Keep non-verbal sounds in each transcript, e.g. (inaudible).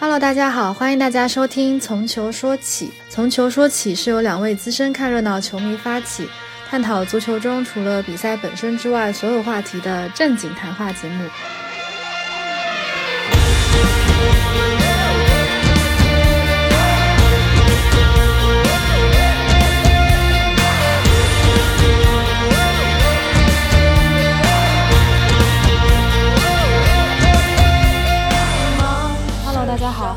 Hello，大家好，欢迎大家收听《从球说起》。从球说起是由两位资深看热闹球迷发起，探讨足球中除了比赛本身之外所有话题的正经谈话节目。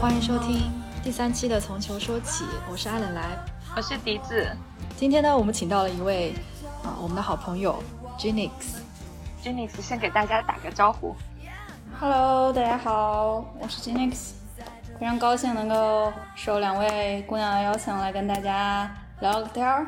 欢迎收听第三期的《从球说起》，我是阿冷来。我是笛子今天呢，我们请到了一位啊，我们的好朋友 Genix。，Jenix 先给大家打个招呼。Hello，大家好，我是 Jinx，非常高兴能够受两位姑娘的邀请来跟大家聊个天儿。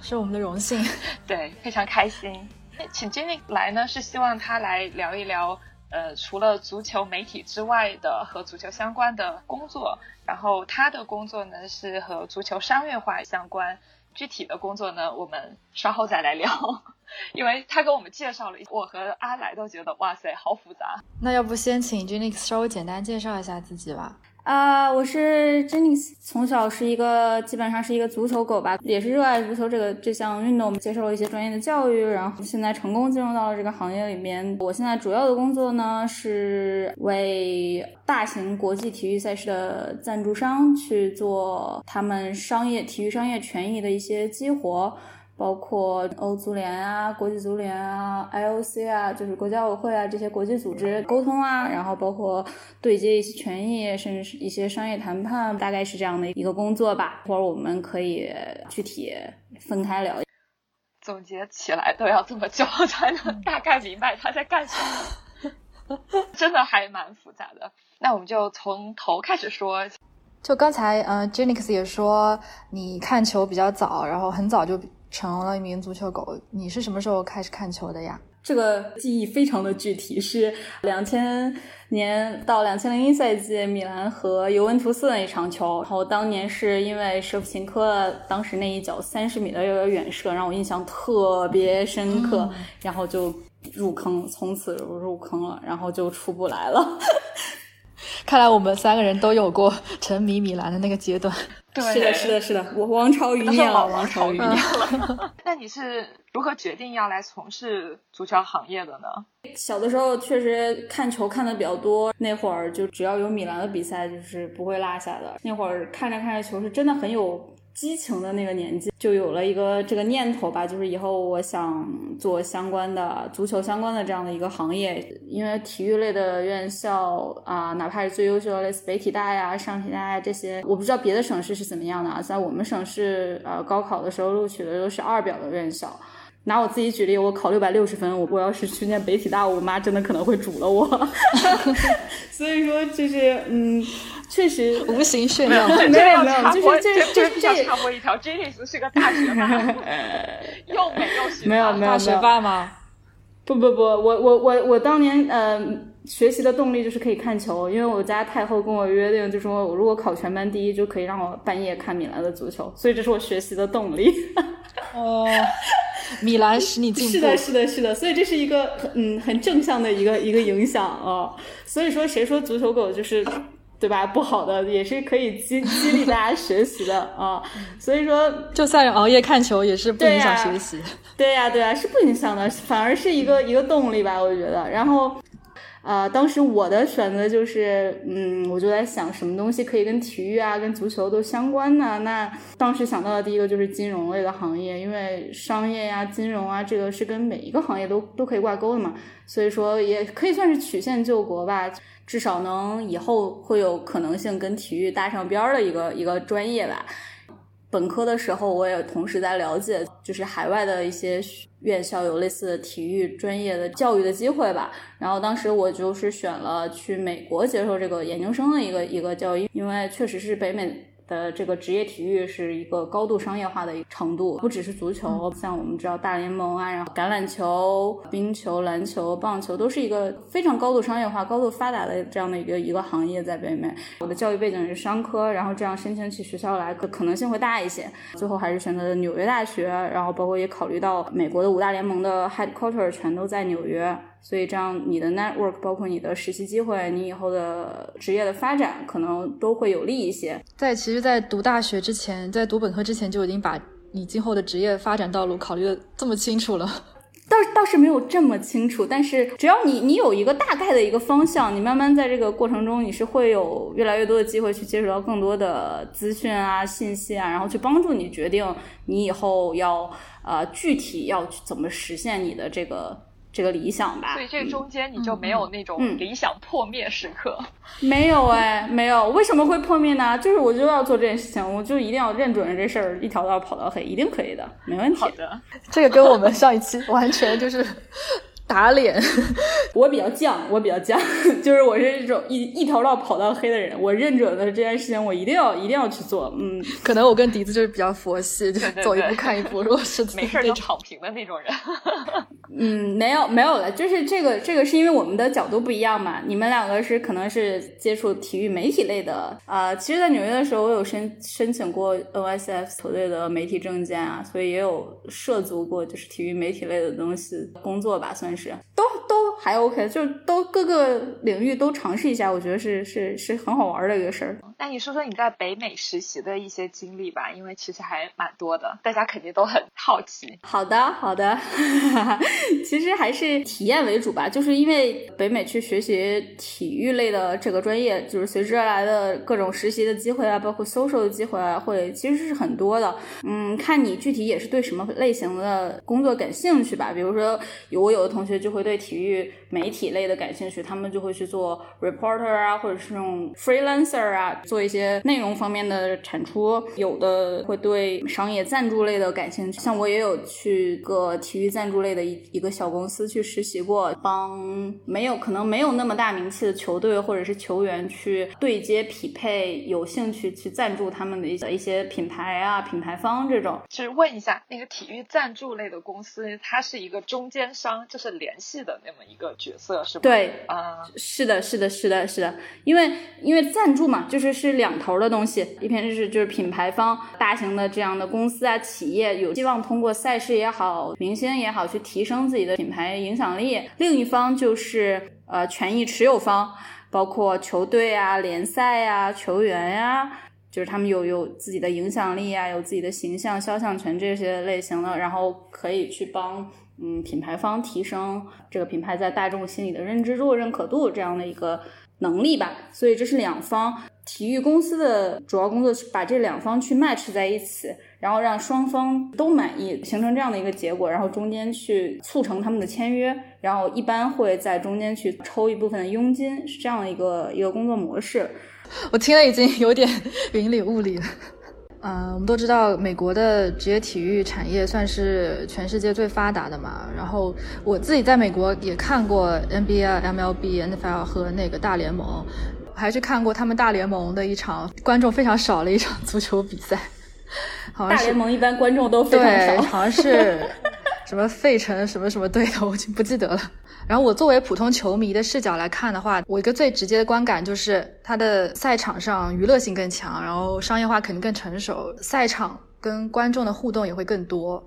是我们的荣幸。(laughs) 对，非常开心。请 Jenix 来呢，是希望他来聊一聊，呃，除了足球媒体之外的和足球相关的工作。然后他的工作呢是和足球商业化相关，具体的工作呢我们稍后再来聊。(laughs) 因为他给我们介绍了一，我和阿来都觉得哇塞，好复杂。那要不先请 Jenix 稍微简单介绍一下自己吧。啊、我是 Jenny，从小是一个基本上是一个足球狗吧，也是热爱足球这个这项运动，接受了一些专业的教育，然后现在成功进入到了这个行业里面。我现在主要的工作呢是为大型国际体育赛事的赞助商去做他们商业体育商业权益的一些激活。包括欧足联啊、国际足联啊、IOC 啊，就是国际奥委会啊这些国际组织沟通啊，然后包括对接一些权益，甚至是一些商业谈判，大概是这样的一个工作吧。一会儿我们可以具体分开聊。总结起来都要这么久 (laughs) 才能大概明白他在干什么，真的还蛮复杂的。那我们就从头开始说。就刚才呃 j e n i x 也说你看球比较早，然后很早就成了一名足球狗。你是什么时候开始看球的呀？这个记忆非常的具体，是两千年到两千零一赛季米兰和尤文图斯的一场球。然后当年是因为舍甫琴科当时那一脚三十米的远射让我印象特别深刻，然后就入坑，从此入坑了，然后就出不来了。看来我们三个人都有过 (laughs) 沉迷米兰的那个阶段。对，是的，是的，是的，我王朝余孽了，王朝余孽了。(laughs) 那你是如何决定要来从事足球行业的呢？小的时候确实看球看的比较多，那会儿就只要有米兰的比赛，就是不会落下的。那会儿看着看着球，是真的很有激情的那个年纪，就有了一个这个念头吧，就是以后我想做相关的足球相关的这样的一个行业，因为体育类的院校啊、哪怕是最优秀的类似北体大呀、上体大呀这些，我不知道别的省市是怎么样的啊，在我们省市呃高考的时候录取的都是二表的院校。拿我自己举例，我考六百六十分，我我要是去念北体大，我妈真的可能会煮了我。(laughs) 所以说，就是嗯，确实无形炫耀。(laughs) 没有没有，就是这这这插播一条 j e n n i s 是个大学霸，(laughs) 又美又学没有没有大学霸吗？不不不，我我我我当年呃学习的动力就是可以看球，因为我家太后跟我约定，就说我如果考全班第一，就可以让我半夜看米兰的足球，所以这是我学习的动力。哦，米兰使你进步。(laughs) 是的，是的，是的，所以这是一个嗯很正向的一个一个影响啊。所以说，谁说足球狗就是对吧不好的，也是可以激 (laughs) 激励大家学习的啊。所以说，就算熬夜看球，也是不影响学习。(laughs) 对呀、啊，对呀、啊，是不影响的，反而是一个一个动力吧，我觉得。然后。呃，当时我的选择就是，嗯，我就在想什么东西可以跟体育啊、跟足球都相关呢？那当时想到的第一个就是金融类的行业，因为商业呀、金融啊，这个是跟每一个行业都都可以挂钩的嘛，所以说也可以算是曲线救国吧，至少能以后会有可能性跟体育搭上边儿的一个一个专业吧。本科的时候，我也同时在了解，就是海外的一些院校有类似的体育专业的教育的机会吧。然后当时我就是选了去美国接受这个研究生的一个一个教育，因为确实是北美的这个职业体育是一个高度商业化的一个程度，不只是足球，像我们知道大联盟啊，然后橄榄球、冰球、篮球、棒球都是一个非常高度商业化、高度发达的这样的一个一个行业在北美。我的教育背景是商科，然后这样申请起学校来可可能性会大一些。最后还是选择了纽约大学，然后包括也考虑到美国的五大联盟的 headquarter 全都在纽约。所以这样你的 network 包括你的实习机会，你以后的职业的发展可能都会有利一些。在其实，在读大学之前，在读本科之前就已经把你今后的职业发展道路考虑的这么清楚了。(laughs) 倒倒是没有这么清楚，但是只要你你有一个大概的一个方向，你慢慢在这个过程中，你是会有越来越多的机会去接触到更多的资讯啊、信息啊，然后去帮助你决定你以后要呃具体要去怎么实现你的这个。这个理想吧，所以这中间你就没有那种理想破灭时刻？没有哎，没有。为什么会破灭呢？就是我就要做这件事情，我就一定要认准这事儿，一条道跑到黑，一定可以的，没问题。好的，这个跟我们上一期完全就是。打脸，(laughs) 我比较犟，我比较犟，(laughs) 就是我是这种一一条道跑到黑的人。我认准了这件事情，我一定要一定要去做。嗯，可能我跟笛子就是比较佛系，就走一步看一步。如果是 (laughs) 没事就躺平的那种人。嗯，没有没有了，就是这个这个是因为我们的角度不一样嘛。你们两个是可能是接触体育媒体类的啊。其实，在纽约的时候，我有申申请过 NSF 球队的媒体证件啊，所以也有涉足过就是体育媒体类的东西工作吧，算。是，都都还 OK，就都各个领域都尝试一下，我觉得是是是很好玩的一个事儿。那你说说你在北美实习的一些经历吧，因为其实还蛮多的，大家肯定都很好奇。好的，好的，(laughs) 其实还是体验为主吧，就是因为北美去学习体育类的这个专业，就是随之而来的各种实习的机会啊，包括 social 的机会啊，会其实是很多的。嗯，看你具体也是对什么类型的工作感兴趣吧，比如说有我有的同学。就会对体育媒体类的感兴趣，他们就会去做 reporter 啊，或者是那种 freelancer 啊，做一些内容方面的产出。有的会对商业赞助类的感兴趣，像我也有去个体育赞助类的一一个小公司去实习过，帮没有可能没有那么大名气的球队或者是球员去对接匹配，有兴趣去赞助他们的一些一些品牌啊、品牌方这种。其实问一下，那个体育赞助类的公司，它是一个中间商，就是。联系的那么一个角色是吧？对，啊，是的，是的，是的，是的，因为因为赞助嘛，就是是两头的东西，一边是就是品牌方，大型的这样的公司啊，企业有希望通过赛事也好，明星也好，去提升自己的品牌影响力；另一方就是呃权益持有方，包括球队啊、联赛呀、球员呀，就是他们有有自己的影响力啊，有自己的形象、肖像权这些类型的，然后可以去帮。嗯，品牌方提升这个品牌在大众心里的认知度、认可度这样的一个能力吧，所以这是两方体育公司的主要工作，是把这两方去 match 在一起，然后让双方都满意，形成这样的一个结果，然后中间去促成他们的签约，然后一般会在中间去抽一部分的佣金，是这样的一个一个工作模式。我听了已经有点云里雾里了。嗯，我们都知道美国的职业体育产业算是全世界最发达的嘛。然后我自己在美国也看过 NBA、MLB、NFL 和那个大联盟，还是看过他们大联盟的一场观众非常少的一场 (laughs) 足球比赛。好像大联盟一般观众都非常少，好像是什么费城什么什么队的，我已经不记得了。然后我作为普通球迷的视角来看的话，我一个最直接的观感就是，它的赛场上娱乐性更强，然后商业化肯定更成熟，赛场跟观众的互动也会更多。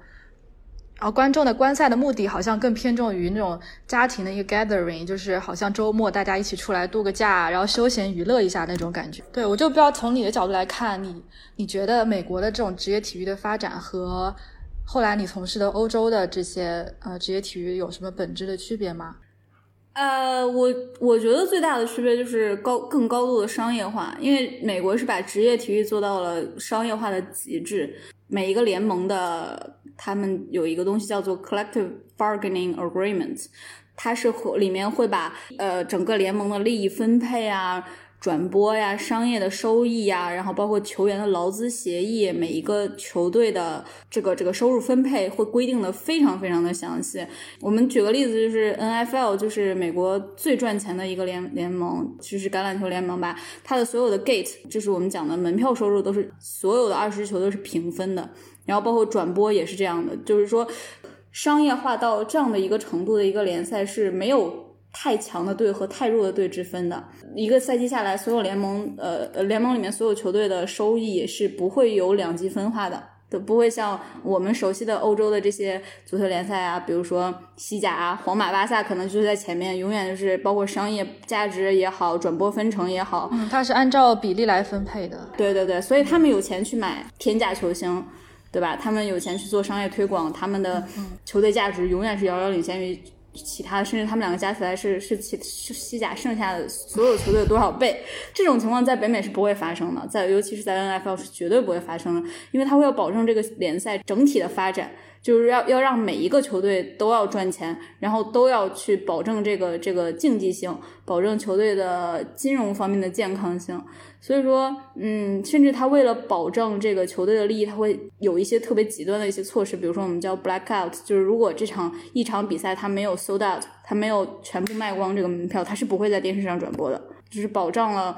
然后观众的观赛的目的好像更偏重于那种家庭的一个 gathering，就是好像周末大家一起出来度个假，然后休闲娱乐一下那种感觉。对我就不知道从你的角度来看，你你觉得美国的这种职业体育的发展和？后来你从事的欧洲的这些呃职业体育有什么本质的区别吗？呃，我我觉得最大的区别就是高更高度的商业化，因为美国是把职业体育做到了商业化的极致，每一个联盟的他们有一个东西叫做 collective bargaining agreement，它是里面会把呃整个联盟的利益分配啊。转播呀，商业的收益呀，然后包括球员的劳资协议，每一个球队的这个这个收入分配会规定的非常非常的详细。我们举个例子，就是 N F L，就是美国最赚钱的一个联联盟，就是橄榄球联盟吧。它的所有的 gate，就是我们讲的门票收入，都是所有的二十支球都是平分的。然后包括转播也是这样的，就是说商业化到这样的一个程度的一个联赛是没有。太强的队和太弱的队之分的一个赛季下来，所有联盟呃联盟里面所有球队的收益是不会有两极分化的，都不会像我们熟悉的欧洲的这些足球联赛啊，比如说西甲啊，皇马、巴萨可能就是在前面，永远就是包括商业价值也好，转播分成也好，嗯，它是按照比例来分配的。对对对，所以他们有钱去买天价球星，对吧？他们有钱去做商业推广，他们的球队价值永远是遥遥领先于。其他的甚至他们两个加起来是是其是西甲剩下的所有球队多少倍？这种情况在北美是不会发生的，在尤其是在 N F L 是绝对不会发生的，因为他会要保证这个联赛整体的发展，就是要要让每一个球队都要赚钱，然后都要去保证这个这个竞技性，保证球队的金融方面的健康性。所以说，嗯，甚至他为了保证这个球队的利益，他会有一些特别极端的一些措施，比如说我们叫 blackout，就是如果这场一场比赛他没有 sold out，他没有全部卖光这个门票，他是不会在电视上转播的，就是保障了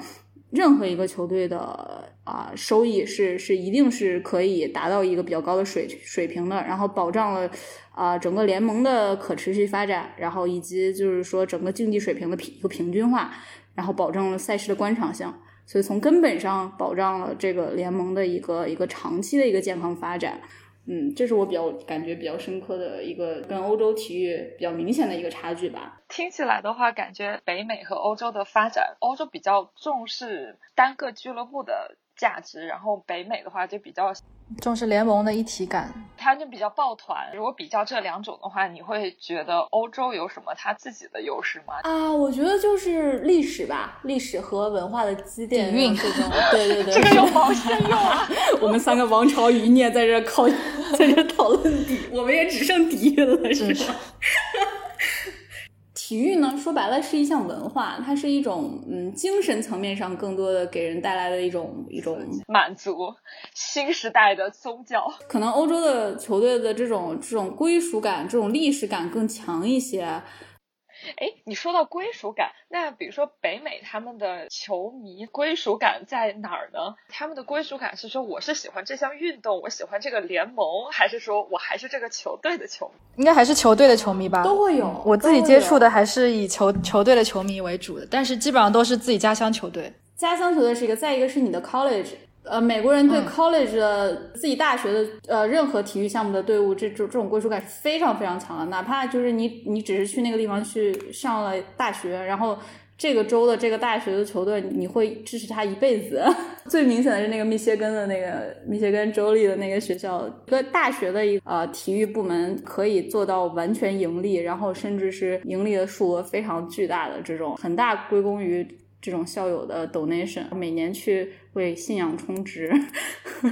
任何一个球队的啊收益是是一定是可以达到一个比较高的水水平的，然后保障了啊整个联盟的可持续发展，然后以及就是说整个竞技水平的平一个平均化，然后保证了赛事的观赏性。所以从根本上保障了这个联盟的一个一个长期的一个健康发展，嗯，这是我比较感觉比较深刻的一个跟欧洲体育比较明显的一个差距吧。听起来的话，感觉北美和欧洲的发展，欧洲比较重视单个俱乐部的价值，然后北美的话就比较。重视联盟的一体感，它就比较抱团。如果比较这两种的话，你会觉得欧洲有什么它自己的优势吗？啊，我觉得就是历史吧，历史和文化的积淀。底蕴这种，对对对，(laughs) 这个有毛线用啊！(laughs) 我们三个王朝余孽在这靠，在这讨论底，我们也只剩底蕴了，是吧？体育呢，说白了是一项文化，它是一种嗯精神层面上更多的给人带来的一种一种 (laughs) 满足。新时代的宗教，可能欧洲的球队的这种这种归属感、这种历史感更强一些。哎，你说到归属感，那比如说北美他们的球迷归属感在哪儿呢？他们的归属感是说我是喜欢这项运动，我喜欢这个联盟，还是说我还是这个球队的球迷？应该还是球队的球迷吧，都会有。我自己接触的还是以球球队的球迷为主的，但是基本上都是自己家乡球队。家乡球队是一个，再一个是你的 college。呃，美国人对 college 的自己大学的呃任何体育项目的队伍，这种这种归属感是非常非常强的。哪怕就是你你只是去那个地方去上了大学，然后这个州的这个大学的球队，你会支持他一辈子。(laughs) 最明显的是那个密歇根的那个密歇根州立的那个学校，一个大学的一呃体育部门可以做到完全盈利，然后甚至是盈利的数额非常巨大的这种，很大归功于。这种校友的 donation，每年去为信仰充值。(laughs)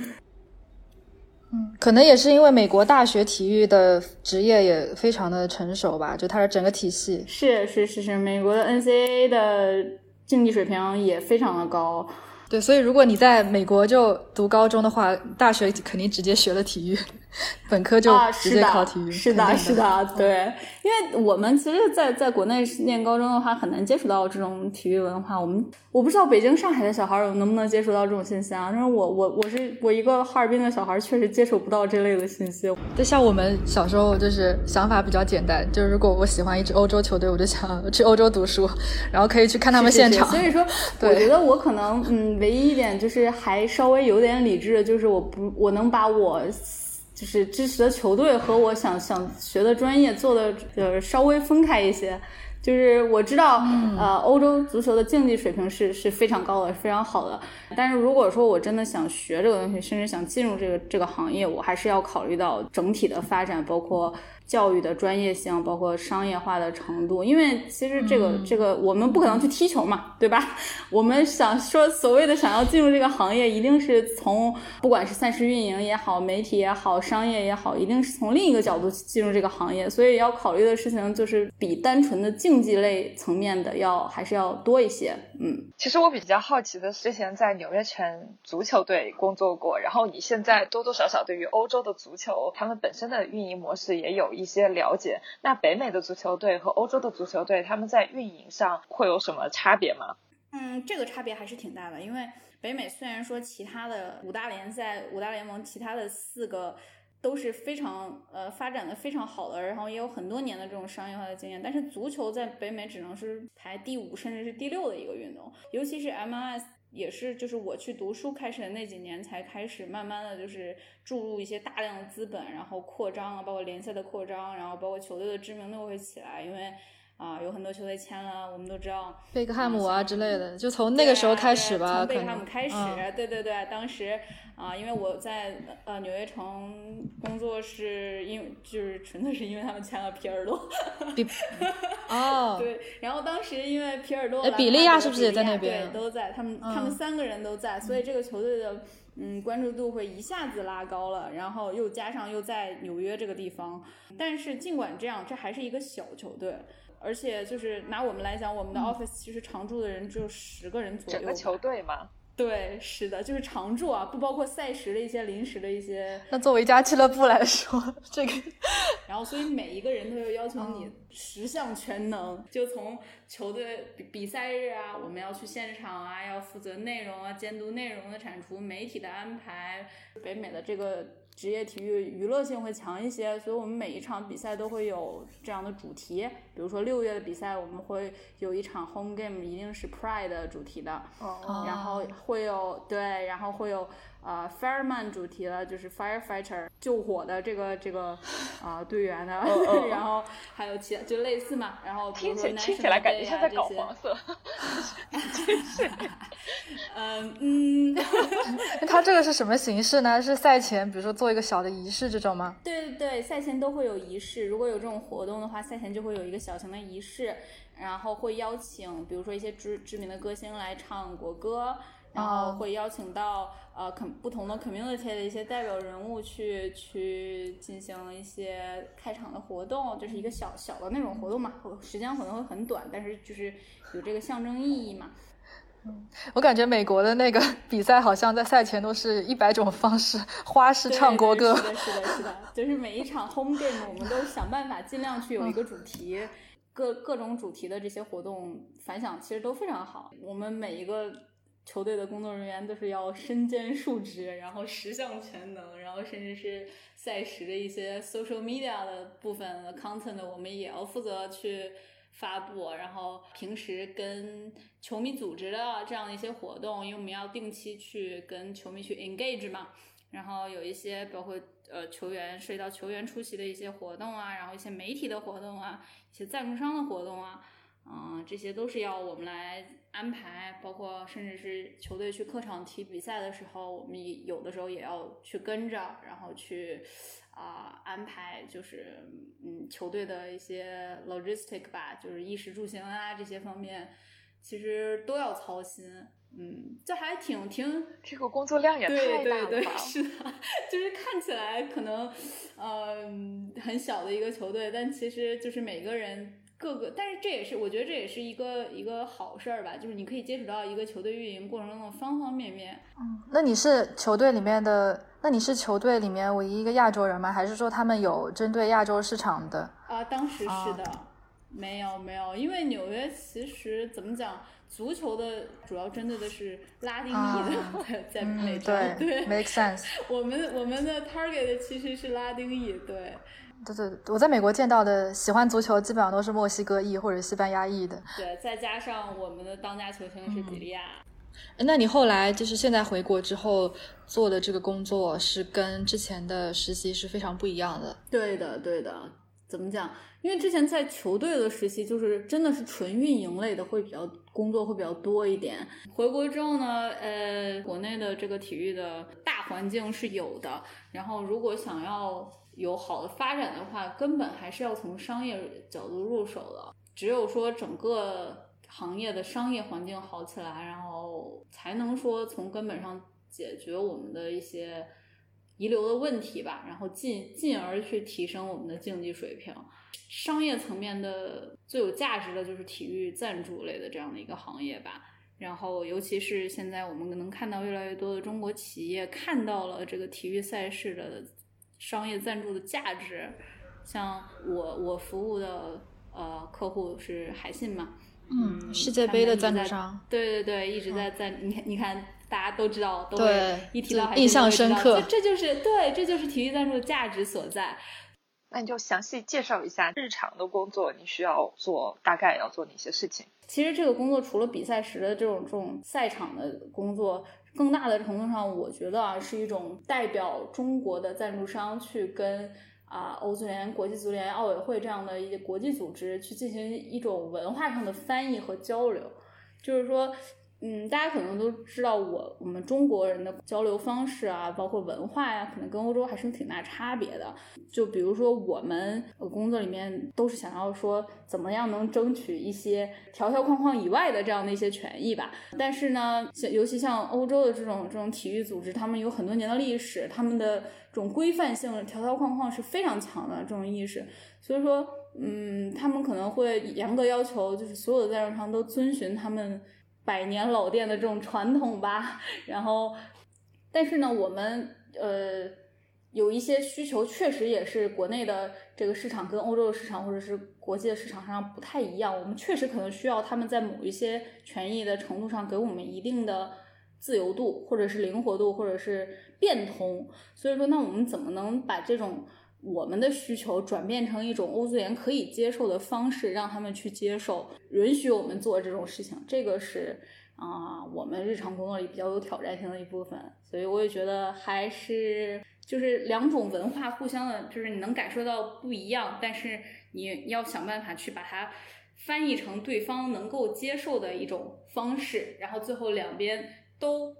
嗯，可能也是因为美国大学体育的职业也非常的成熟吧，就它的整个体系。是是是是，美国的 NCAA 的竞技水平也非常的高。对，所以如果你在美国就读高中的话，大学肯定直接学了体育，(laughs) 本科就直接考体育。是的，是的，对，因为我们其实，在在国内念高中的话，很难接触到这种体育文化。我们我不知道北京、上海的小孩儿能不能接触到这种信息啊？但是我我我是我一个哈尔滨的小孩，确实接触不到这类的信息。就像我们小时候就是想法比较简单，就是如果我喜欢一支欧洲球队，我就想去欧洲读书，然后可以去看他们现场。所以说，(laughs) 我觉得我可能嗯。唯一一点就是还稍微有点理智，就是我不我能把我就是支持的球队和我想想学的专业做的呃稍微分开一些。就是我知道呃欧洲足球的竞技水平是是非常高的，非常好的。但是如果说我真的想学这个东西，甚至想进入这个这个行业，我还是要考虑到整体的发展，包括。教育的专业性，包括商业化的程度，因为其实这个这个我们不可能去踢球嘛，对吧？我们想说所谓的想要进入这个行业，一定是从不管是赛事运营也好，媒体也好，商业也好，一定是从另一个角度进入这个行业，所以要考虑的事情就是比单纯的竞技类层面的要还是要多一些。嗯，其实我比较好奇的是，之前在纽约城足球队工作过，然后你现在多多少少对于欧洲的足球，他们本身的运营模式也有。一些了解，那北美的足球队和欧洲的足球队，他们在运营上会有什么差别吗？嗯，这个差别还是挺大的，因为北美虽然说其他的五大联赛、五大联盟，其他的四个都是非常呃发展的非常好的，然后也有很多年的这种商业化的经验，但是足球在北美只能是排第五甚至是第六的一个运动，尤其是 MLS。也是就是我去读书开始的那几年才开始慢慢的就是注入一些大量的资本，然后扩张啊，包括联赛的扩张，然后包括球队的知名度会起来，因为。啊，有很多球队签了，我们都知道贝克汉姆啊之类的，就从那个时候开始吧。从贝克汉姆开始，对对对，当时啊，因为我在呃纽约城工作，是因为就是纯粹是因为他们签了皮尔洛。比 (laughs) 哦，对，然后当时因为皮尔洛，比利亚是不是也在那边？对，都在，他们他们三个人都在，所以这个球队的嗯关注度会一下子拉高了，然后又加上又在纽约这个地方，但是尽管这样，这还是一个小球队。而且就是拿我们来讲，我们的 office 其实常驻的人只有十个人左右。整个球队吗？对，是的，就是常驻啊，不包括赛时的一些临时的一些。那作为一家俱乐部来说，这个，(laughs) 然后所以每一个人都要要求你十项全能，就从球队比比赛日啊，我们要去现场啊，要负责内容啊，监督内容的产出，媒体的安排，北美的这个。职业体育娱乐性会强一些，所以我们每一场比赛都会有这样的主题。比如说六月的比赛，我们会有一场 home game，一定是 Pride 主题的，然后会有对，然后会有。呃，fireman 主题了，就是 firefighter 救火的这个这个啊队员的，(laughs) 然后还有其他就类似嘛，然后听起听起来感觉像在搞黄色，真 (laughs) 是，嗯嗯，(laughs) 他这个是什么形式呢？是赛前比如说做一个小的仪式这种吗？对对对，赛前都会有仪式，如果有这种活动的话，赛前就会有一个小型的仪式，然后会邀请比如说一些知知名的歌星来唱国歌。然后会邀请到呃，肯不同的 community 的一些代表人物去去进行一些开场的活动，就是一个小小的那种活动嘛，时间可能会很短，但是就是有这个象征意义嘛。嗯，我感觉美国的那个比赛好像在赛前都是一百种方式花式唱国歌。是的，是的，是的，就是每一场 home game 我们都想办法尽量去有一个主题，各各种主题的这些活动反响其实都非常好。我们每一个。球队的工作人员都是要身兼数职，然后十项全能，然后甚至是赛时的一些 social media 的部分的 content，我们也要负责去发布。然后平时跟球迷组织的这样的一些活动，因为我们要定期去跟球迷去 engage 嘛。然后有一些包括呃球员涉及到球员出席的一些活动啊，然后一些媒体的活动啊，一些赞助商的活动啊。嗯，这些都是要我们来安排，包括甚至是球队去客场踢比赛的时候，我们有的时候也要去跟着，然后去啊安排，就是嗯球队的一些 logistic 吧，就是衣食住行啊这些方面，其实都要操心。嗯，这还挺挺这个工作量也太大了吧？是的，(laughs) 就是看起来可能嗯很小的一个球队，但其实就是每个人。各个，但是这也是我觉得这也是一个一个好事儿吧，就是你可以接触到一个球队运营过程中的方方面面。嗯，那你是球队里面的，那你是球队里面唯一一个亚洲人吗？还是说他们有针对亚洲市场的？啊，当时是的，没有没有，因为纽约其实怎么讲，足球的主要针对的是拉丁裔的，在在美洲，对，make sense。我们我们的 target 其实是拉丁裔，对。对对，我在美国见到的喜欢足球基本上都是墨西哥裔或者西班牙裔的。对，再加上我们的当家球星是比利亚。那你后来就是现在回国之后做的这个工作是跟之前的实习是非常不一样的。对的，对的。怎么讲？因为之前在球队的实习就是真的是纯运营类的，会比较工作会比较多一点。回国之后呢，呃，国内的这个体育的大环境是有的，然后如果想要。有好的发展的话，根本还是要从商业角度入手的。只有说整个行业的商业环境好起来，然后才能说从根本上解决我们的一些遗留的问题吧，然后进进而去提升我们的竞技水平。商业层面的最有价值的就是体育赞助类的这样的一个行业吧。然后，尤其是现在我们能看到越来越多的中国企业看到了这个体育赛事的。商业赞助的价值，像我我服务的呃客户是海信嘛，嗯，世界杯的赞助商，对对对，一直在在，你看你看，大家都知道，都会一提到海信，印象深刻，这就是对，这就是体育赞助的价值所在。那你就详细介绍一下日常的工作，你需要做大概要做哪些事情？其实这个工作除了比赛时的这种这种赛场的工作，更大的程度上，我觉得啊是一种代表中国的赞助商去跟啊欧足联、国际足联、奥委会这样的一些国际组织去进行一种文化上的翻译和交流，就是说。嗯，大家可能都知道我我们中国人的交流方式啊，包括文化呀，可能跟欧洲还是挺大差别的。就比如说我们工作里面都是想要说怎么样能争取一些条条框框以外的这样的一些权益吧。但是呢，像尤其像欧洲的这种这种体育组织，他们有很多年的历史，他们的这种规范性、条条框框是非常强的这种意识。所以说，嗯，他们可能会严格要求，就是所有的赞助商都遵循他们。百年老店的这种传统吧，然后，但是呢，我们呃有一些需求，确实也是国内的这个市场跟欧洲的市场或者是国际的市场上不太一样。我们确实可能需要他们在某一些权益的程度上给我们一定的自由度，或者是灵活度，或者是变通。所以说，那我们怎么能把这种？我们的需求转变成一种欧足联可以接受的方式，让他们去接受，允许我们做这种事情，这个是啊，我们日常工作里比较有挑战性的一部分。所以我也觉得还是就是两种文化互相的，就是你能感受到不一样，但是你要想办法去把它翻译成对方能够接受的一种方式，然后最后两边都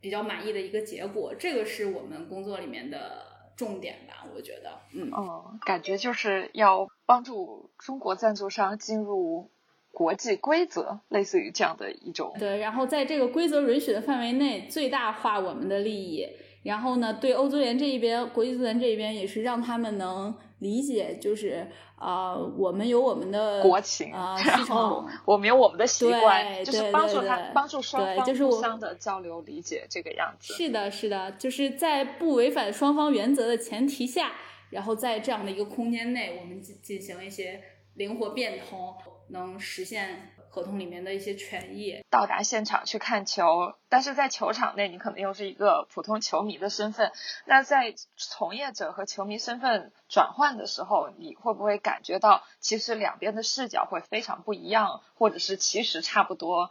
比较满意的一个结果，这个是我们工作里面的。重点吧，我觉得，嗯，哦，感觉就是要帮助中国赞助商进入国际规则，类似于这样的一种。对，然后在这个规则允许的范围内，最大化我们的利益。然后呢，对欧足联这一边、国际足联这一边，也是让他们能理解，就是啊，我们有我们的国情啊，(laughs) 然后我们有我们的习惯，就是帮助他，帮助双方互相的交流理解这个样子。是的，是的，就是在不违反双方原则的前提下，然后在这样的一个空间内，我们进进行一些灵活变通，能实现。合同里面的一些权益，到达现场去看球，但是在球场内，你可能又是一个普通球迷的身份。那在从业者和球迷身份转换的时候，你会不会感觉到其实两边的视角会非常不一样，或者是其实差不多？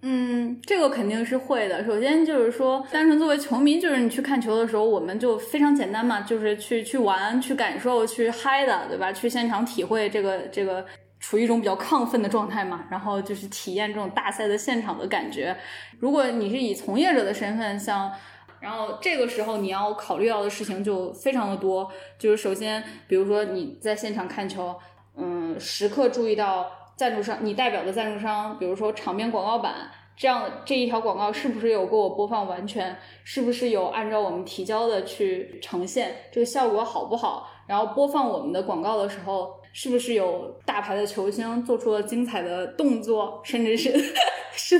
嗯，这个肯定是会的。首先就是说，单纯作为球迷，就是你去看球的时候，我们就非常简单嘛，就是去去玩、去感受、去嗨的，对吧？去现场体会这个这个。处于一种比较亢奋的状态嘛，然后就是体验这种大赛的现场的感觉。如果你是以从业者的身份，像，然后这个时候你要考虑到的事情就非常的多。就是首先，比如说你在现场看球，嗯，时刻注意到赞助商，你代表的赞助商，比如说场边广告板，这样这一条广告是不是有给我播放完全，是不是有按照我们提交的去呈现，这个效果好不好？然后播放我们的广告的时候。是不是有大牌的球星做出了精彩的动作，甚至是是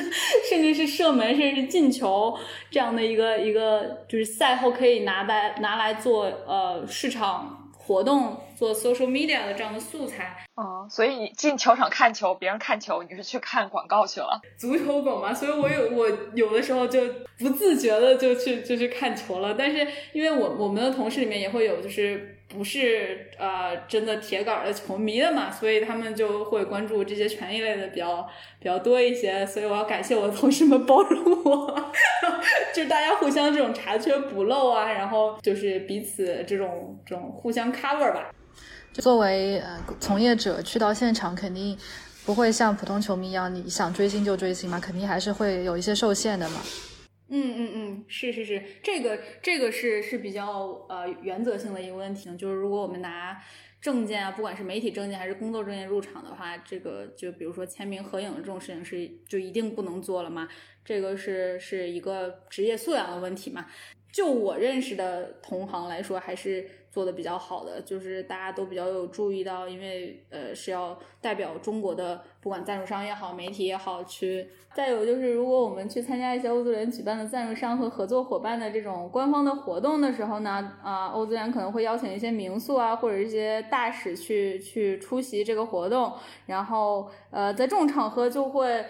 甚至是射门，甚至是进球这样的一个一个，就是赛后可以拿来拿来做呃市场活动、做 social media 的这样的素材。哦，所以你进球场看球，别人看球，你是去看广告去了？足球狗嘛，所以我有我有的时候就不自觉的就去就去看球了。但是因为我我们的同事里面也会有就是。不是呃真的铁杆的球迷的嘛，所以他们就会关注这些权益类的比较比较多一些，所以我要感谢我的同事们包容我，(laughs) 就大家互相这种查缺补漏啊，然后就是彼此这种这种互相 cover 吧。作为呃从业者去到现场，肯定不会像普通球迷一样，你想追星就追星嘛，肯定还是会有一些受限的嘛。嗯嗯嗯，是是是，这个这个是是比较呃原则性的一个问题，就是如果我们拿证件啊，不管是媒体证件还是工作证件入场的话，这个就比如说签名合影这种事情是就一定不能做了吗？这个是是一个职业素养的问题嘛？就我认识的同行来说，还是。做的比较好的，就是大家都比较有注意到，因为呃是要代表中国的，不管赞助商也好，媒体也好去。再有就是，如果我们去参加一些欧足联举办的赞助商和合作伙伴的这种官方的活动的时候呢，啊，欧足联可能会邀请一些名宿啊，或者一些大使去去出席这个活动，然后呃在这种场合就会。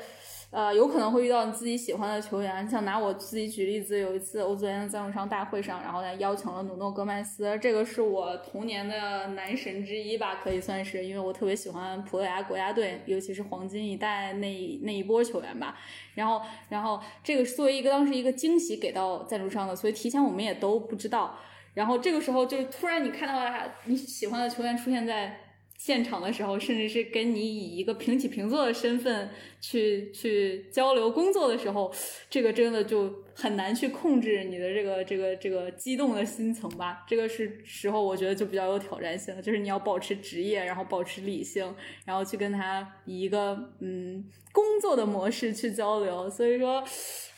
呃，有可能会遇到你自己喜欢的球员，像拿我自己举例子，有一次欧足联的赞助商大会上，然后呢邀请了努诺戈麦斯，这个是我童年的男神之一吧，可以算是，因为我特别喜欢葡萄牙国家队，尤其是黄金一代那那一波球员吧。然后，然后这个作为一个当时一个惊喜给到赞助商的，所以提前我们也都不知道。然后这个时候就突然你看到了你喜欢的球员出现在。现场的时候，甚至是跟你以一个平起平坐的身份去去交流工作的时候，这个真的就很难去控制你的这个这个这个激动的心情吧。这个是时候，我觉得就比较有挑战性，就是你要保持职业，然后保持理性，然后去跟他以一个嗯工作的模式去交流。所以说，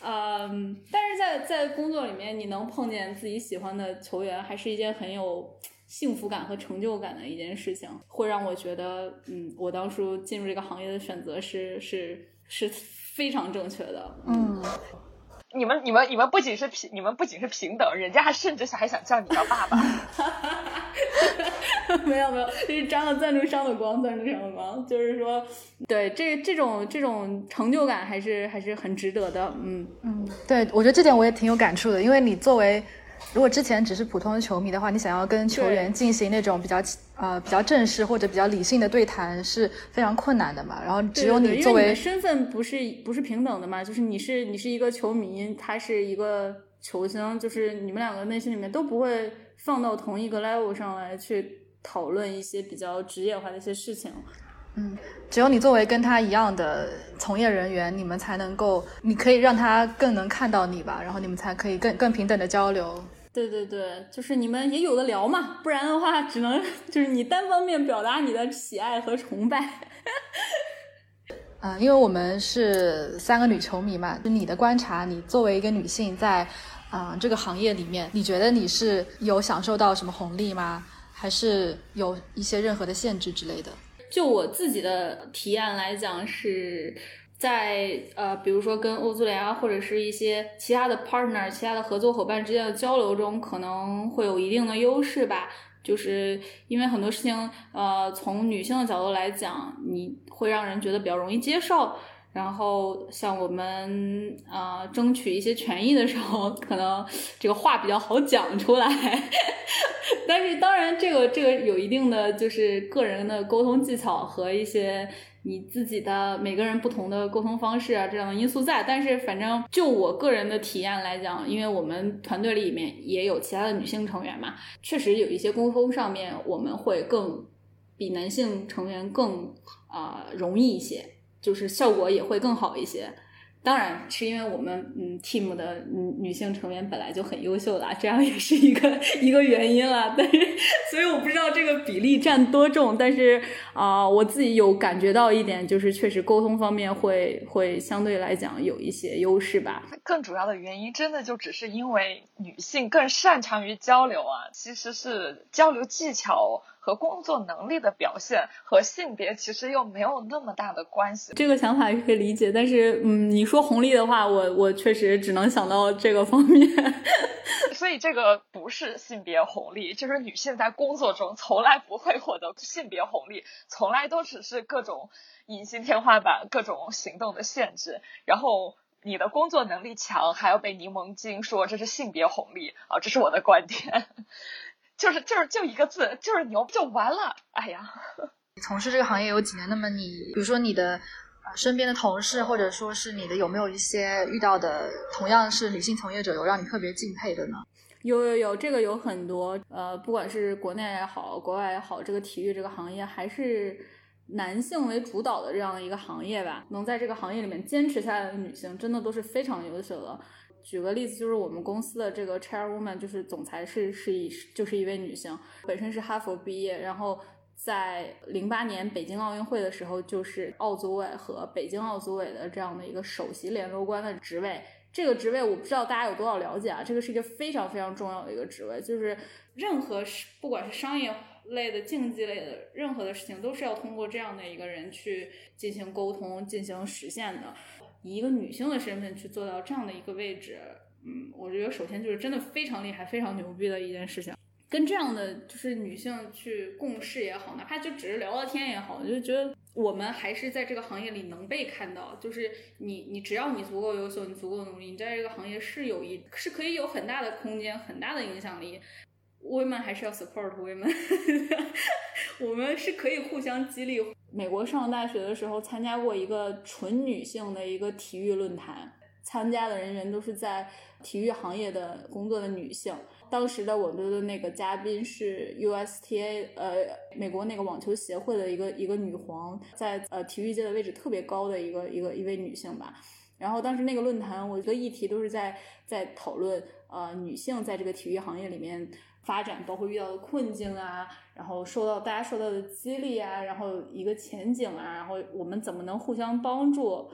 嗯，但是在在工作里面，你能碰见自己喜欢的球员，还是一件很有。幸福感和成就感的一件事情，会让我觉得，嗯，我当初进入这个行业的选择是是是非常正确的。嗯，你们你们你们不仅是平，你们不仅是平等，人家还甚至还想叫你叫爸爸。(laughs) 没有没有，这是沾了赞助商的光，赞助商的光，就是说，对这这种这种成就感还是还是很值得的。嗯嗯，对我觉得这点我也挺有感触的，因为你作为。如果之前只是普通的球迷的话，你想要跟球员进行那种比较呃比较正式或者比较理性的对谈是非常困难的嘛。然后只有你作为身份不是不是平等的嘛，就是你是你是一个球迷，他是一个球星，就是你们两个内心里面都不会放到同一个 level 上来去讨论一些比较职业化的一些事情。嗯，只有你作为跟他一样的从业人员，你们才能够，你可以让他更能看到你吧，然后你们才可以更更平等的交流。对对对，就是你们也有的聊嘛，不然的话，只能就是你单方面表达你的喜爱和崇拜。啊，因为我们是三个女球迷嘛，就你的观察，你作为一个女性在啊这个行业里面，你觉得你是有享受到什么红利吗？还是有一些任何的限制之类的？就我自己的体验来讲是。在呃，比如说跟欧足联啊，或者是一些其他的 partner、其他的合作伙伴之间的交流中，可能会有一定的优势吧。就是因为很多事情，呃，从女性的角度来讲，你会让人觉得比较容易接受。然后像我们呃争取一些权益的时候，可能这个话比较好讲出来。(laughs) 但是当然，这个这个有一定的就是个人的沟通技巧和一些。你自己的每个人不同的沟通方式啊，这样的因素在，但是反正就我个人的体验来讲，因为我们团队里面也有其他的女性成员嘛，确实有一些沟通上面我们会更比男性成员更啊容易一些，就是效果也会更好一些。当然是因为我们嗯 team 的女女性成员本来就很优秀了，这样也是一个一个原因了。但是，所以我不知道这个比例占多重，但是啊，我自己有感觉到一点，就是确实沟通方面会会相对来讲有一些优势吧。更主要的原因，真的就只是因为女性更擅长于交流啊，其实是交流技巧。和工作能力的表现和性别其实又没有那么大的关系。这个想法是可以理解，但是嗯，你说红利的话，我我确实只能想到这个方面。(laughs) 所以这个不是性别红利，就是女性在工作中从来不会获得性别红利，从来都只是各种隐形天花板、各种行动的限制。然后你的工作能力强，还要被柠檬精说这是性别红利啊，这是我的观点。就是就是就一个字，就是牛就完了。哎呀，(laughs) 从事这个行业有几年？那么你，比如说你的身边的同事，或者说是你的，有没有一些遇到的同样是女性从业者，有让你特别敬佩的呢？有有有，这个有很多。呃，不管是国内也好，国外也好，这个体育这个行业还是男性为主导的这样的一个行业吧。能在这个行业里面坚持下来的女性，真的都是非常优秀的。举个例子，就是我们公司的这个 chairwoman，就是总裁是是一就是一位女性，本身是哈佛毕业，然后在零八年北京奥运会的时候，就是奥组委和北京奥组委的这样的一个首席联络官的职位。这个职位我不知道大家有多少了解啊，这个是一个非常非常重要的一个职位，就是任何不管是商业类的、竞技类的任何的事情，都是要通过这样的一个人去进行沟通、进行实现的。以一个女性的身份去做到这样的一个位置，嗯，我觉得首先就是真的非常厉害、非常牛逼的一件事情。跟这样的就是女性去共事也好，哪怕就只是聊聊天也好，我就觉得我们还是在这个行业里能被看到，就是你你只要你足够优秀，你足够努力，你在这个行业是有一是可以有很大的空间，很大的影响力。Women 还是要 support women，(laughs) 我们是可以互相激励。美国上大学的时候参加过一个纯女性的一个体育论坛，参加的人员都是在体育行业的工作的女性。当时的我们的那个嘉宾是 USTA，呃，美国那个网球协会的一个一个女皇，在呃体育界的位置特别高的一个一个一位女性吧。然后当时那个论坛，我觉得议题都是在在讨论呃女性在这个体育行业里面发展，包括遇到的困境啊，然后受到大家受到的激励啊，然后一个前景啊，然后我们怎么能互相帮助，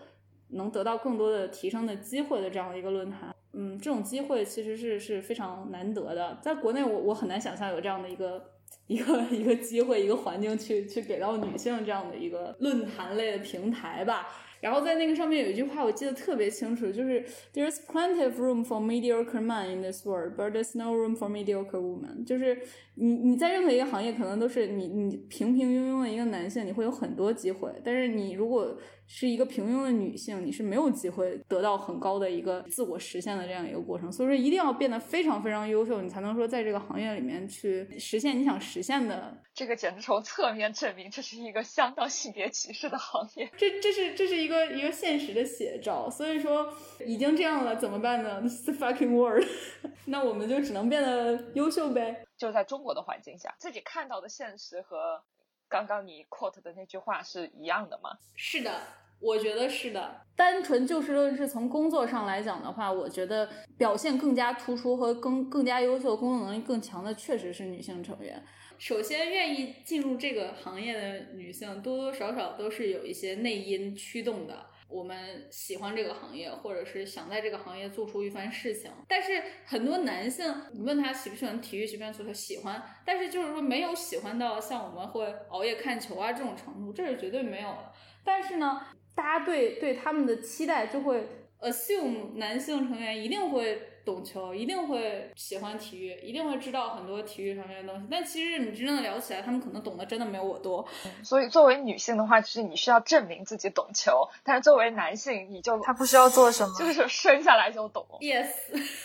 能得到更多的提升的机会的这样的一个论坛。嗯，这种机会其实是是非常难得的，在国内我我很难想象有这样的一个一个一个机会，一个环境去去给到女性这样的一个论坛类的平台吧。然后在那个上面有一句话我记得特别清楚，就是 There's plenty of room for mediocre men in this world, but there's no room for mediocre women。就是 你你在任何一个行业可能都是你你平平庸庸的一个男性，你会有很多机会，但是你如果是一个平庸的女性，你是没有机会得到很高的一个自我实现的这样一个过程。所以说，一定要变得非常非常优秀，你才能说在这个行业里面去实现你想实现的。这个简直从侧面证明这是一个相当性别歧视的行业。这这是这是一个一个现实的写照。所以说，已经这样了，怎么办呢？The fucking world。(laughs) 那我们就只能变得优秀呗。就在中国的环境下，自己看到的现实和。刚刚你 quote 的那句话是一样的吗？是的，我觉得是的。单纯就事论事，从工作上来讲的话，我觉得表现更加突出和更更加优秀、工作能力更强的，确实是女性成员。首先，愿意进入这个行业的女性，多多少少都是有一些内因驱动的。我们喜欢这个行业，或者是想在这个行业做出一番事情。但是很多男性，你问他喜不喜欢体育，喜不喜欢足球，喜欢。但是就是说没有喜欢到像我们会熬夜看球啊这种程度，这是绝对没有的。但是呢，大家对对他们的期待就会 assume 男性成员一定会。懂球一定会喜欢体育，一定会知道很多体育上面的东西。但其实你真正的聊起来，他们可能懂得真的没有我多。所以作为女性的话，就是你需要证明自己懂球；但是作为男性，你就他不需要做什么，就是 (laughs) 生下来就懂。Yes，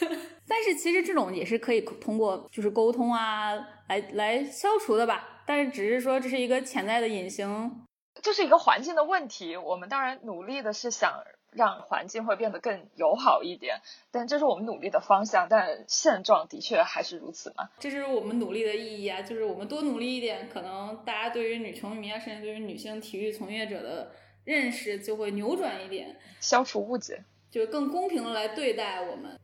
(laughs) 但是其实这种也是可以通过就是沟通啊来来消除的吧。但是只是说这是一个潜在的隐形，就是一个环境的问题。我们当然努力的是想。让环境会变得更友好一点，但这是我们努力的方向。但现状的确还是如此嘛？这是我们努力的意义啊！就是我们多努力一点，可能大家对于女球迷啊，甚至对于女性体育从业者的认识就会扭转一点，消除误解，就是更公平的来对待我们。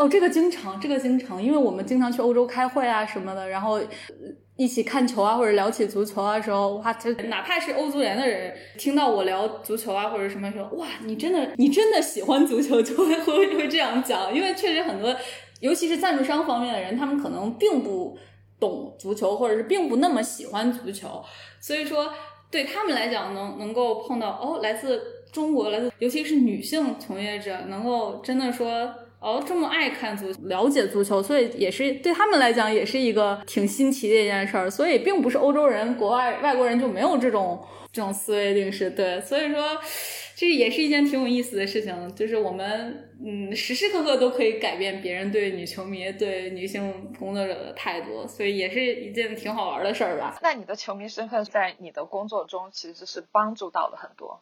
哦，这个经常，这个经常，因为我们经常去欧洲开会啊什么的，然后一起看球啊，或者聊起足球啊时候，哇，就哪怕是欧足联的人听到我聊足球啊或者什么时候，哇，你真的，你真的喜欢足球，就会会会这样讲，因为确实很多，尤其是赞助商方面的人，他们可能并不懂足球，或者是并不那么喜欢足球，所以说对他们来讲，能能够碰到哦，来自中国，来自尤其是女性从业者，能够真的说。哦，这么爱看足，了解足球，所以也是对他们来讲也是一个挺新奇的一件事儿。所以并不是欧洲人、国外外国人就没有这种这种思维定式。对，所以说这也是一件挺有意思的事情，就是我们嗯时时刻刻都可以改变别人对女球迷、对女性工作者的态度，所以也是一件挺好玩的事儿吧。那你的球迷身份在你的工作中其实是帮助到了很多，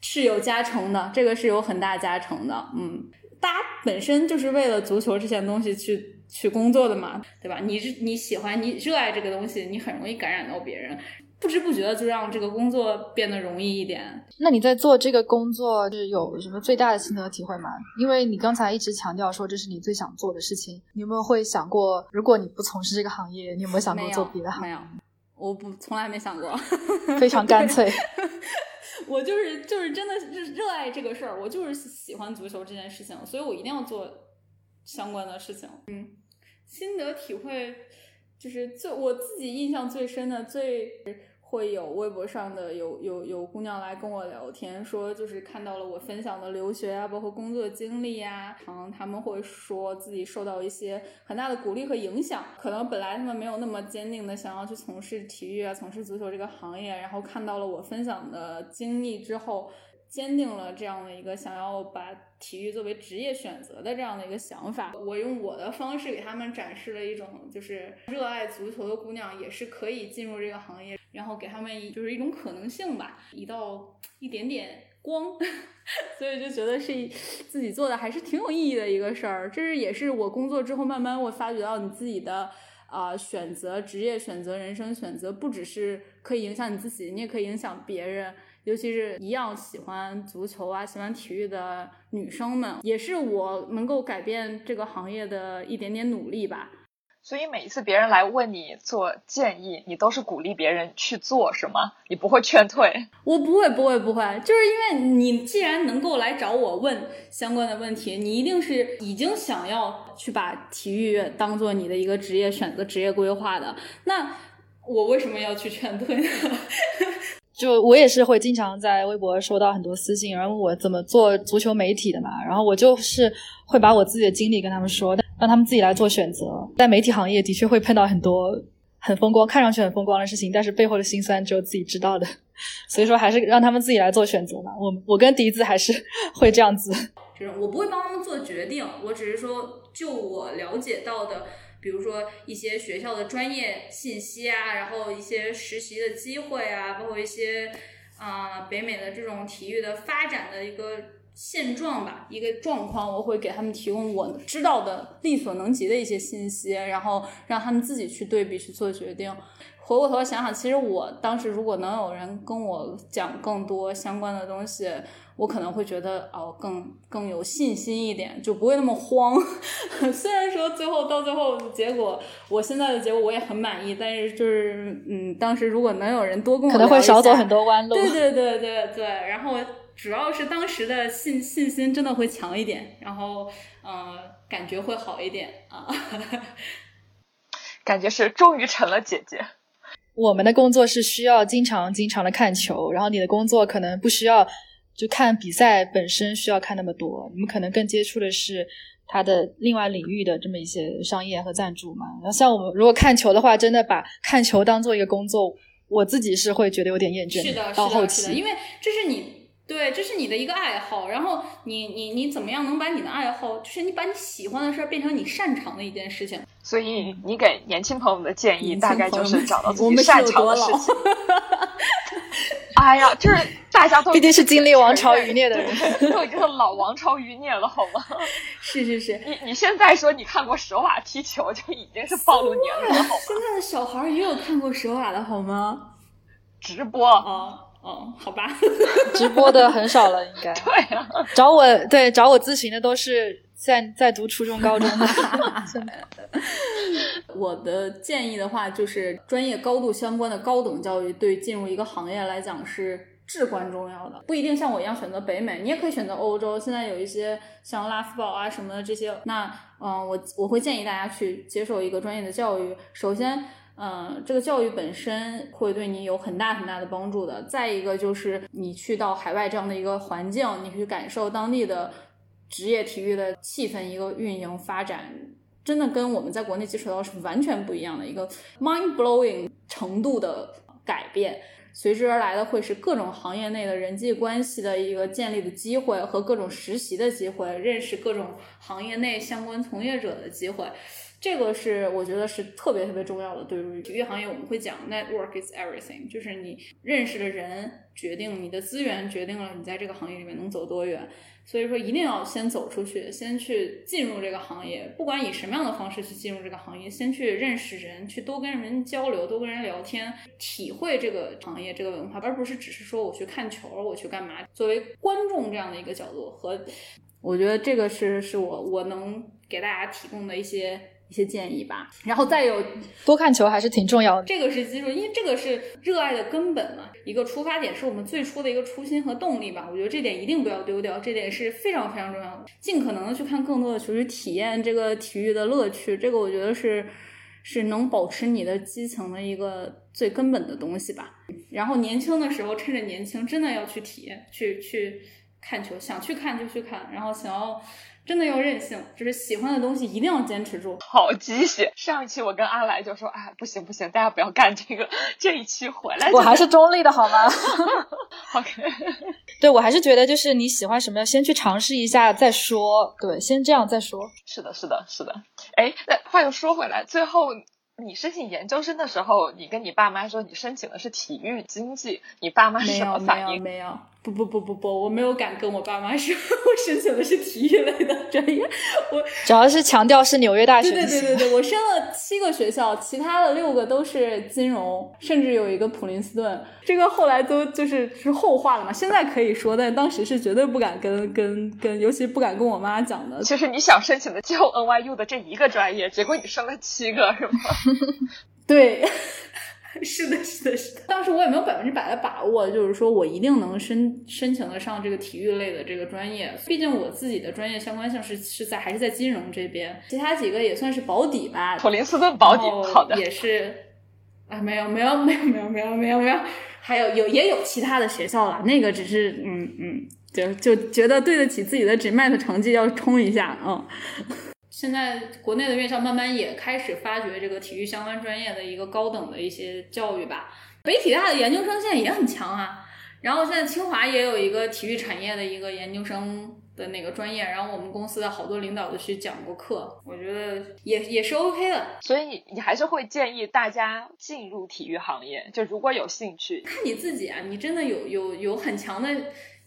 是有加成的，这个是有很大加成的，嗯。大家本身就是为了足球这件东西去去工作的嘛，对吧？你是你喜欢你热爱这个东西，你很容易感染到别人，不知不觉的就让这个工作变得容易一点。那你在做这个工作是有什么最大的心得体会吗？因为你刚才一直强调说这是你最想做的事情，你有没有会想过，如果你不从事这个行业，你有没有想过做别的行业？没有，我不从来没想过，非常干脆。(laughs) 我就是就是真的热热爱这个事儿，我就是喜欢足球这件事情，所以我一定要做相关的事情。嗯，心得体会就是最我自己印象最深的、最会有微博上的有有有姑娘来跟我聊天，说就是看到了我分享的留学啊，包括工作经历呀，嗯，他们会说自己受到一些很大的鼓励和影响。可能本来他们没有那么坚定的想要去从事体育啊，从事足球这个行业，然后看到了我分享的经历之后。坚定了这样的一个想要把体育作为职业选择的这样的一个想法。我用我的方式给他们展示了一种，就是热爱足球的姑娘也是可以进入这个行业，然后给他们就是一种可能性吧，一道一点点光。(laughs) 所以就觉得是自己做的还是挺有意义的一个事儿。这是也是我工作之后慢慢我发觉到你自己的啊选择、职业选择、人生选择，不只是可以影响你自己，你也可以影响别人。尤其是一样喜欢足球啊、喜欢体育的女生们，也是我能够改变这个行业的一点点努力吧。所以每一次别人来问你做建议，你都是鼓励别人去做，是吗？你不会劝退？(laughs) 我不会，不会，不会。就是因为你既然能够来找我问相关的问题，你一定是已经想要去把体育当做你的一个职业选择、职业规划的。那我为什么要去劝退呢？(laughs) 就我也是会经常在微博收到很多私信，然后问我怎么做足球媒体的嘛，然后我就是会把我自己的经历跟他们说，让他们自己来做选择。在媒体行业的确会碰到很多很风光、看上去很风光的事情，但是背后的辛酸只有自己知道的。(laughs) 所以说还是让他们自己来做选择吧。我我跟笛子还是 (laughs) 会这样子，就是我不会帮他们做决定，我只是说就我了解到的。比如说一些学校的专业信息啊，然后一些实习的机会啊，包括一些啊北美的这种体育的发展的一个现状吧，一个状况，我会给他们提供我知道的力所能及的一些信息，然后让他们自己去对比去做决定。回过头想想，其实我当时如果能有人跟我讲更多相关的东西。我可能会觉得哦，更更有信心一点，就不会那么慌。(laughs) 虽然说最后到最后结果，我现在的结果我也很满意，但是就是嗯，当时如果能有人多跟我可能会少走很多弯路。对对 (laughs) 对对对，然后主要是当时的信信心真的会强一点，然后嗯，感觉会好一点啊。(laughs) 感觉是终于成了姐姐。我们的工作是需要经常经常的看球，然后你的工作可能不需要。就看比赛本身需要看那么多，你们可能更接触的是它的另外领域的这么一些商业和赞助嘛。然后像我们如果看球的话，真的把看球当做一个工作，我自己是会觉得有点厌倦。是的，到后期，因为这是你对，这是你的一个爱好。然后你你你怎么样能把你的爱好，就是你把你喜欢的事儿变成你擅长的一件事情？所以你给年轻朋友们的建议大概就是找到自己擅长的事情。(laughs) 哎呀，就是大家都毕竟是经历王朝余孽的人，都已经老王朝余孽了，好吗？(laughs) 是是是，你你现在说你看过舍瓦踢球，就已经是暴露年龄了，好吗？现在的小孩也有看过舍瓦的好吗？直播啊哦，好吧，直播的很少了，应该 (laughs) 对啊。找我对找我咨询的都是在在读初中高中 (laughs) 的。我的建议的话，就是专业高度相关的高等教育，对进入一个行业来讲是至关重要的。不一定像我一样选择北美，你也可以选择欧洲。现在有一些像拉夫堡啊什么的这些，那嗯，我我会建议大家去接受一个专业的教育。首先，嗯，这个教育本身会对你有很大很大的帮助的。再一个就是你去到海外这样的一个环境，你去感受当地的职业体育的气氛，一个运营发展。真的跟我们在国内接触到是完全不一样的一个 mind blowing 程度的改变，随之而来的会是各种行业内的人际关系的一个建立的机会和各种实习的机会，认识各种行业内相关从业者的机会，这个是我觉得是特别特别重要的。对于体育行业，我们会讲 network is everything，就是你认识的人决定你的资源，决定了你在这个行业里面能走多远。所以说，一定要先走出去，先去进入这个行业，不管以什么样的方式去进入这个行业，先去认识人，去多跟人交流，多跟人聊天，体会这个行业这个文化，而不是只是说我去看球，我去干嘛？作为观众这样的一个角度，和我觉得这个是是我我能给大家提供的一些。一些建议吧，然后再有多看球还是挺重要的，这个是基础，因为这个是热爱的根本嘛，一个出发点是我们最初的一个初心和动力吧。我觉得这点一定不要丢掉，这点是非常非常重要的。尽可能的去看更多的球，去体验这个体育的乐趣，这个我觉得是是能保持你的激情的一个最根本的东西吧。然后年轻的时候，趁着年轻，真的要去体验，去去看球，想去看就去看，然后想要。真的要任性，就是喜欢的东西一定要坚持住。好鸡血！上一期我跟阿来就说，哎，不行不行，大家不要干这个。这一期回来，我还是中立的好吗？(laughs) OK，(laughs) 对我还是觉得就是你喜欢什么，先去尝试一下再说。对，先这样再说。是的，是的，是的。哎，那话又说回来，最后。你申请研究生的时候，你跟你爸妈说你申请的是体育经济，你爸妈是什么反应？没有，不不不不不，我没有敢跟我爸妈说 (laughs) 我申请的是体育类的专业。我主要是强调是纽约大学。对对对对对，我申了七个学校，其他的六个都是金融，甚至有一个普林斯顿。这个后来都就是是后话了嘛，现在可以说，但当时是绝对不敢跟跟跟，尤其不敢跟我妈讲的。其实你想申请的就 NYU 的这一个专业，结果你申了七个，是吗？(laughs) 对，是的，是的，是的。当时我也没有百分之百的把握，就是说我一定能申申请得上这个体育类的这个专业。毕竟我自己的专业相关性是是在还是在金融这边，其他几个也算是保底吧。普林斯顿保底，好的，也是啊，没有，没有，没有，没有，没有，没有，没有，还有有也有其他的学校了。那个只是嗯嗯，就就觉得对得起自己的 GMAT 成绩，要冲一下嗯。现在国内的院校慢慢也开始发掘这个体育相关专业的一个高等的一些教育吧。北体大的研究生现在也很强啊，然后现在清华也有一个体育产业的一个研究生的那个专业，然后我们公司的好多领导都去讲过课，我觉得也也是 OK 的。所以你还是会建议大家进入体育行业，就如果有兴趣，看你自己啊，你真的有有有很强的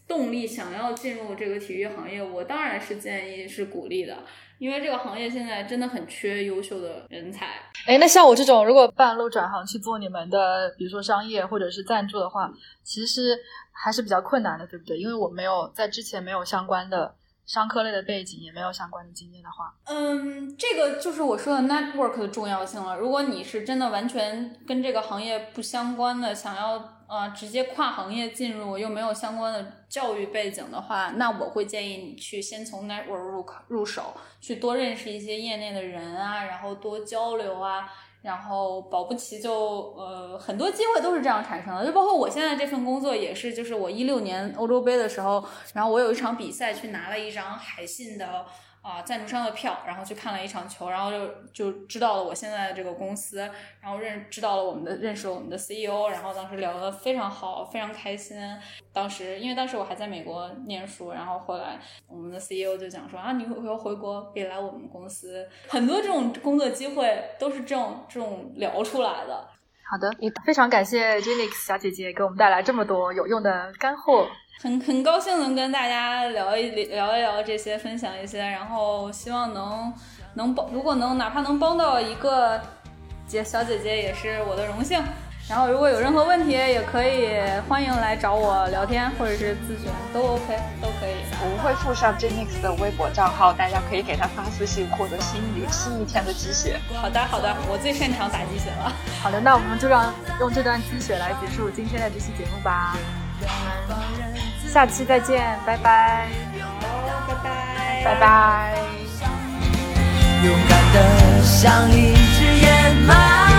动力想要进入这个体育行业，我当然是建议是鼓励的。因为这个行业现在真的很缺优秀的人才。哎，那像我这种如果半路转行去做你们的，比如说商业或者是赞助的话，其实还是比较困难的，对不对？因为我没有在之前没有相关的商科类的背景，也没有相关的经验的话。嗯，这个就是我说的 network 的重要性了。如果你是真的完全跟这个行业不相关的，想要。呃，直接跨行业进入又没有相关的教育背景的话，那我会建议你去先从 network 入入手，去多认识一些业内的人啊，然后多交流啊，然后保不齐就呃很多机会都是这样产生的。就包括我现在这份工作也是，就是我一六年欧洲杯的时候，然后我有一场比赛去拿了一张海信的。啊，赞助商的票，然后去看了一场球，然后就就知道了我现在的这个公司，然后认知道了我们的认识了我们的 CEO，然后当时聊得非常好，非常开心。当时因为当时我还在美国念书，然后后来我们的 CEO 就讲说啊，你以后回国可以来我们公司，很多这种工作机会都是这种这种聊出来的。好的，非常感谢 Jenix 小姐姐给我们带来这么多有用的干货。很很高兴能跟大家聊一聊一聊这些，分享一些，然后希望能能帮，如果能哪怕能帮到一个姐小姐姐，也是我的荣幸。然后如果有任何问题，也可以欢迎来找我聊天或者是咨询，都 OK，都可以。我们会附上 Jenix 的微博账号，大家可以给他发私信，获得新一新一天的鸡血。好的，好的，我最擅长打鸡血了。好的，那我们就让用这段鸡血来结束今天的这期节目吧。下期再见，拜拜。拜拜，拜拜。的。